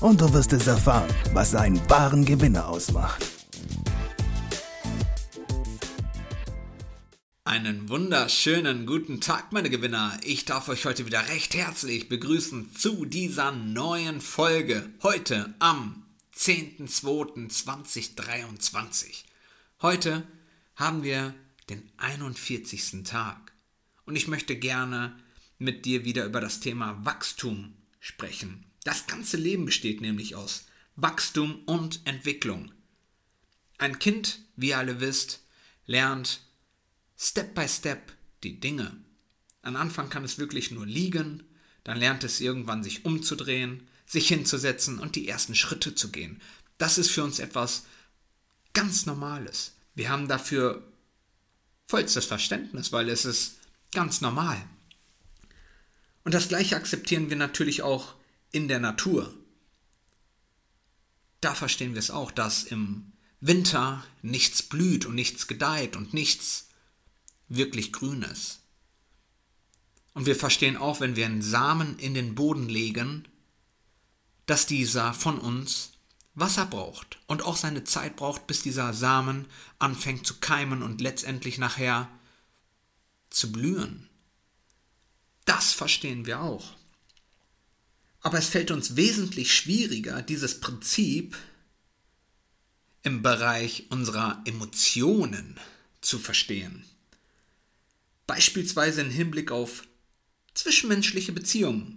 und du wirst es erfahren, was einen wahren Gewinner ausmacht. Einen wunderschönen guten Tag, meine Gewinner. Ich darf euch heute wieder recht herzlich begrüßen zu dieser neuen Folge. Heute am 10.02.2023. Heute haben wir den 41. Tag und ich möchte gerne mit dir wieder über das Thema Wachstum sprechen. Das ganze Leben besteht nämlich aus Wachstum und Entwicklung. Ein Kind, wie ihr alle wisst, lernt Step by Step die Dinge. Am Anfang kann es wirklich nur liegen, dann lernt es irgendwann sich umzudrehen, sich hinzusetzen und die ersten Schritte zu gehen. Das ist für uns etwas ganz Normales. Wir haben dafür vollstes Verständnis, weil es ist ganz normal. Und das gleiche akzeptieren wir natürlich auch in der Natur. Da verstehen wir es auch, dass im Winter nichts blüht und nichts gedeiht und nichts wirklich Grünes. Und wir verstehen auch, wenn wir einen Samen in den Boden legen, dass dieser von uns Wasser braucht und auch seine Zeit braucht, bis dieser Samen anfängt zu keimen und letztendlich nachher zu blühen. Das verstehen wir auch. Aber es fällt uns wesentlich schwieriger, dieses Prinzip im Bereich unserer Emotionen zu verstehen. Beispielsweise im Hinblick auf zwischenmenschliche Beziehungen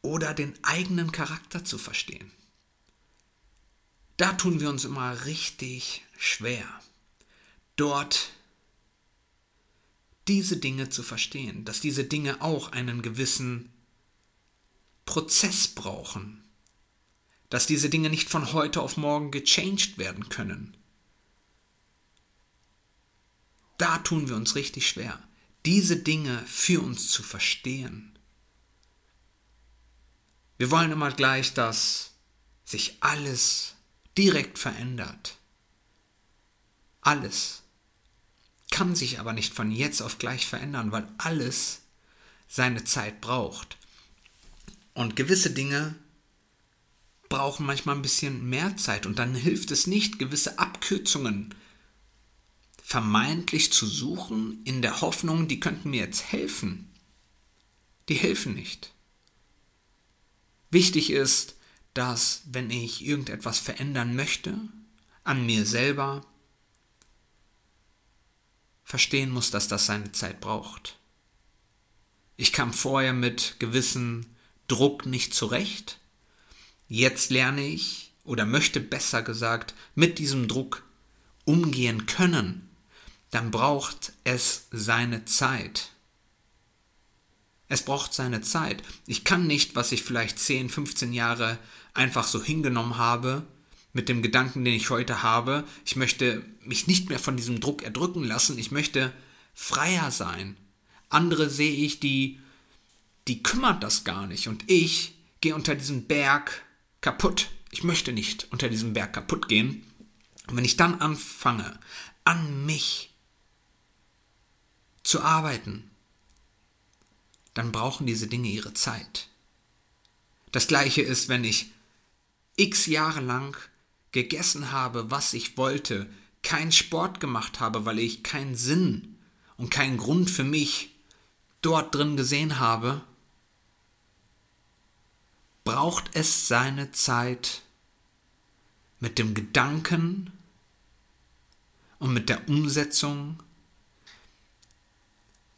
oder den eigenen Charakter zu verstehen. Da tun wir uns immer richtig schwer, dort diese Dinge zu verstehen, dass diese Dinge auch einen gewissen Prozess brauchen, dass diese Dinge nicht von heute auf morgen gechanged werden können. Da tun wir uns richtig schwer, diese Dinge für uns zu verstehen. Wir wollen immer gleich, dass sich alles direkt verändert. Alles kann sich aber nicht von jetzt auf gleich verändern, weil alles seine Zeit braucht. Und gewisse Dinge brauchen manchmal ein bisschen mehr Zeit und dann hilft es nicht, gewisse Abkürzungen vermeintlich zu suchen, in der Hoffnung, die könnten mir jetzt helfen. Die helfen nicht. Wichtig ist, dass wenn ich irgendetwas verändern möchte, an mir selber, verstehen muss, dass das seine Zeit braucht. Ich kam vorher mit gewissen Druck nicht zurecht. Jetzt lerne ich oder möchte besser gesagt mit diesem Druck umgehen können. Dann braucht es seine Zeit. Es braucht seine Zeit. Ich kann nicht, was ich vielleicht 10, 15 Jahre einfach so hingenommen habe, mit dem Gedanken, den ich heute habe, ich möchte mich nicht mehr von diesem Druck erdrücken lassen, ich möchte freier sein. Andere sehe ich, die die kümmert das gar nicht. Und ich gehe unter diesem Berg kaputt. Ich möchte nicht unter diesem Berg kaputt gehen. Und wenn ich dann anfange, an mich zu arbeiten, dann brauchen diese Dinge ihre Zeit. Das gleiche ist, wenn ich x Jahre lang gegessen habe, was ich wollte, keinen Sport gemacht habe, weil ich keinen Sinn und keinen Grund für mich dort drin gesehen habe, braucht es seine Zeit mit dem Gedanken und mit der Umsetzung,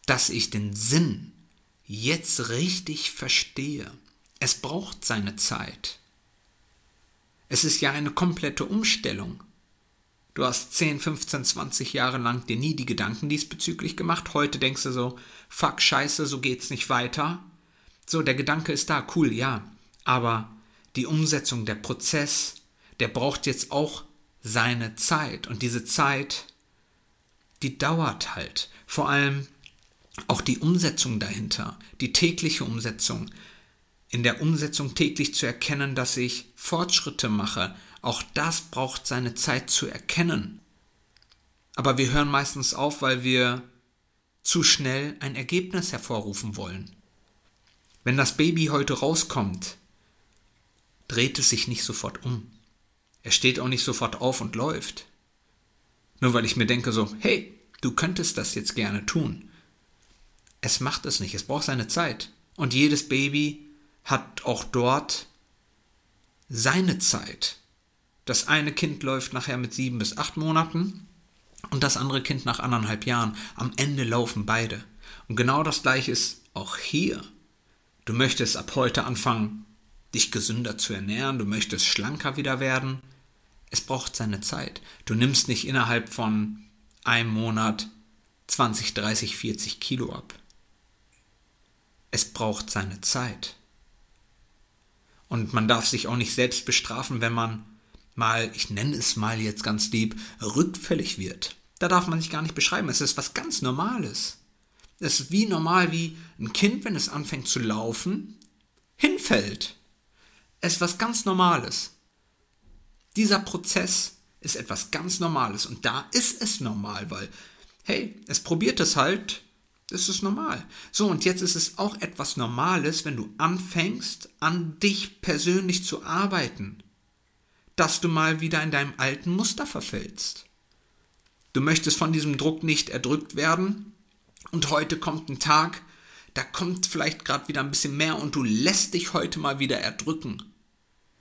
dass ich den Sinn jetzt richtig verstehe. Es braucht seine Zeit. Es ist ja eine komplette Umstellung. Du hast 10, 15, 20 Jahre lang dir nie die Gedanken diesbezüglich gemacht. Heute denkst du so, fuck, scheiße, so geht's nicht weiter. So, der Gedanke ist da, cool, ja aber die Umsetzung, der Prozess, der braucht jetzt auch seine Zeit. Und diese Zeit, die dauert halt. Vor allem auch die Umsetzung dahinter, die tägliche Umsetzung. In der Umsetzung täglich zu erkennen, dass ich Fortschritte mache, auch das braucht seine Zeit zu erkennen. Aber wir hören meistens auf, weil wir zu schnell ein Ergebnis hervorrufen wollen. Wenn das Baby heute rauskommt, dreht es sich nicht sofort um. Er steht auch nicht sofort auf und läuft. Nur weil ich mir denke so, hey, du könntest das jetzt gerne tun. Es macht es nicht, es braucht seine Zeit. Und jedes Baby hat auch dort seine Zeit. Das eine Kind läuft nachher mit sieben bis acht Monaten und das andere Kind nach anderthalb Jahren. Am Ende laufen beide. Und genau das gleiche ist auch hier. Du möchtest ab heute anfangen, dich gesünder zu ernähren, du möchtest schlanker wieder werden. Es braucht seine Zeit. Du nimmst nicht innerhalb von einem Monat 20, 30, 40 Kilo ab. Es braucht seine Zeit. Und man darf sich auch nicht selbst bestrafen, wenn man mal, ich nenne es mal jetzt ganz lieb, rückfällig wird. Da darf man sich gar nicht beschreiben. Es ist was ganz Normales. Es ist wie normal, wie ein Kind, wenn es anfängt zu laufen, hinfällt. Ist was ganz Normales. Dieser Prozess ist etwas ganz Normales und da ist es normal, weil, hey, es probiert es halt, das ist normal. So, und jetzt ist es auch etwas Normales, wenn du anfängst, an dich persönlich zu arbeiten, dass du mal wieder in deinem alten Muster verfällst. Du möchtest von diesem Druck nicht erdrückt werden. Und heute kommt ein Tag, da kommt vielleicht gerade wieder ein bisschen mehr und du lässt dich heute mal wieder erdrücken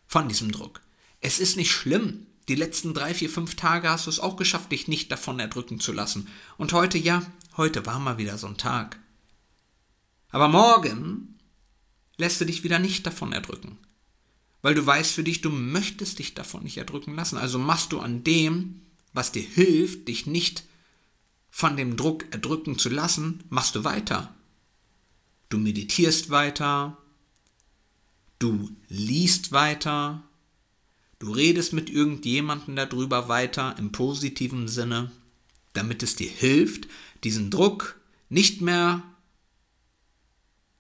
von diesem Druck. Es ist nicht schlimm. Die letzten drei, vier, fünf Tage hast du es auch geschafft, dich nicht davon erdrücken zu lassen. Und heute, ja, heute war mal wieder so ein Tag. Aber morgen lässt du dich wieder nicht davon erdrücken. Weil du weißt für dich, du möchtest dich davon nicht erdrücken lassen. Also machst du an dem, was dir hilft, dich nicht von dem Druck erdrücken zu lassen, machst du weiter. Du meditierst weiter, du liest weiter, du redest mit irgendjemandem darüber weiter im positiven Sinne, damit es dir hilft, diesen Druck nicht mehr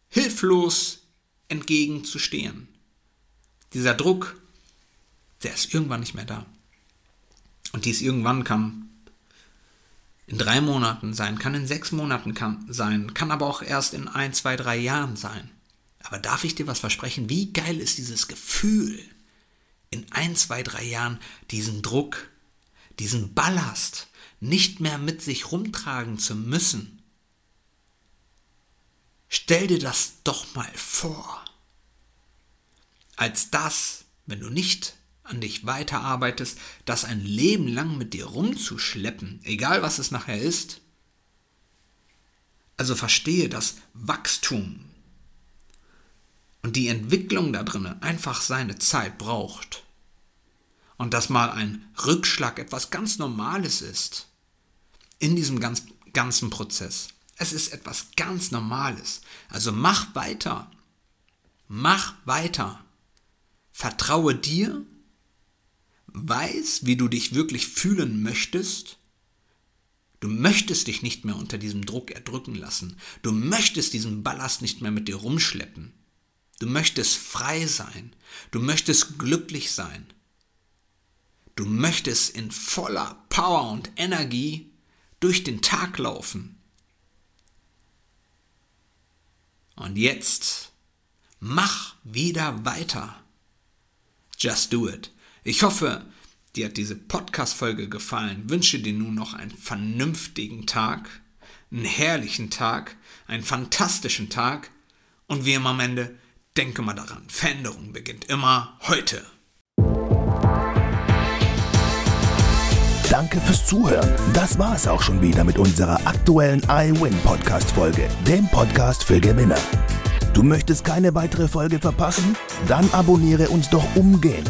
hilflos entgegenzustehen. Dieser Druck, der ist irgendwann nicht mehr da. Und dies irgendwann kann in drei Monaten sein, kann in sechs Monaten kann, sein, kann aber auch erst in ein, zwei, drei Jahren sein. Aber darf ich dir was versprechen? Wie geil ist dieses Gefühl, in ein, zwei, drei Jahren diesen Druck, diesen Ballast nicht mehr mit sich rumtragen zu müssen? Stell dir das doch mal vor. Als das, wenn du nicht an dich weiterarbeitest, das ein Leben lang mit dir rumzuschleppen, egal was es nachher ist. Also verstehe, dass Wachstum und die Entwicklung da drin einfach seine Zeit braucht. Und dass mal ein Rückschlag etwas ganz Normales ist in diesem ganz, ganzen Prozess. Es ist etwas ganz Normales. Also mach weiter. Mach weiter. Vertraue dir weiß, wie du dich wirklich fühlen möchtest, du möchtest dich nicht mehr unter diesem Druck erdrücken lassen, du möchtest diesen Ballast nicht mehr mit dir rumschleppen, du möchtest frei sein, du möchtest glücklich sein, du möchtest in voller Power und Energie durch den Tag laufen. Und jetzt mach wieder weiter. Just do it. Ich hoffe, dir hat diese Podcast-Folge gefallen. Wünsche dir nun noch einen vernünftigen Tag, einen herrlichen Tag, einen fantastischen Tag und wie immer am Ende, denke mal daran, Veränderung beginnt immer heute. Danke fürs Zuhören. Das war es auch schon wieder mit unserer aktuellen iWin Podcast Folge, dem Podcast für Gewinner. Du möchtest keine weitere Folge verpassen? Dann abonniere uns doch umgehend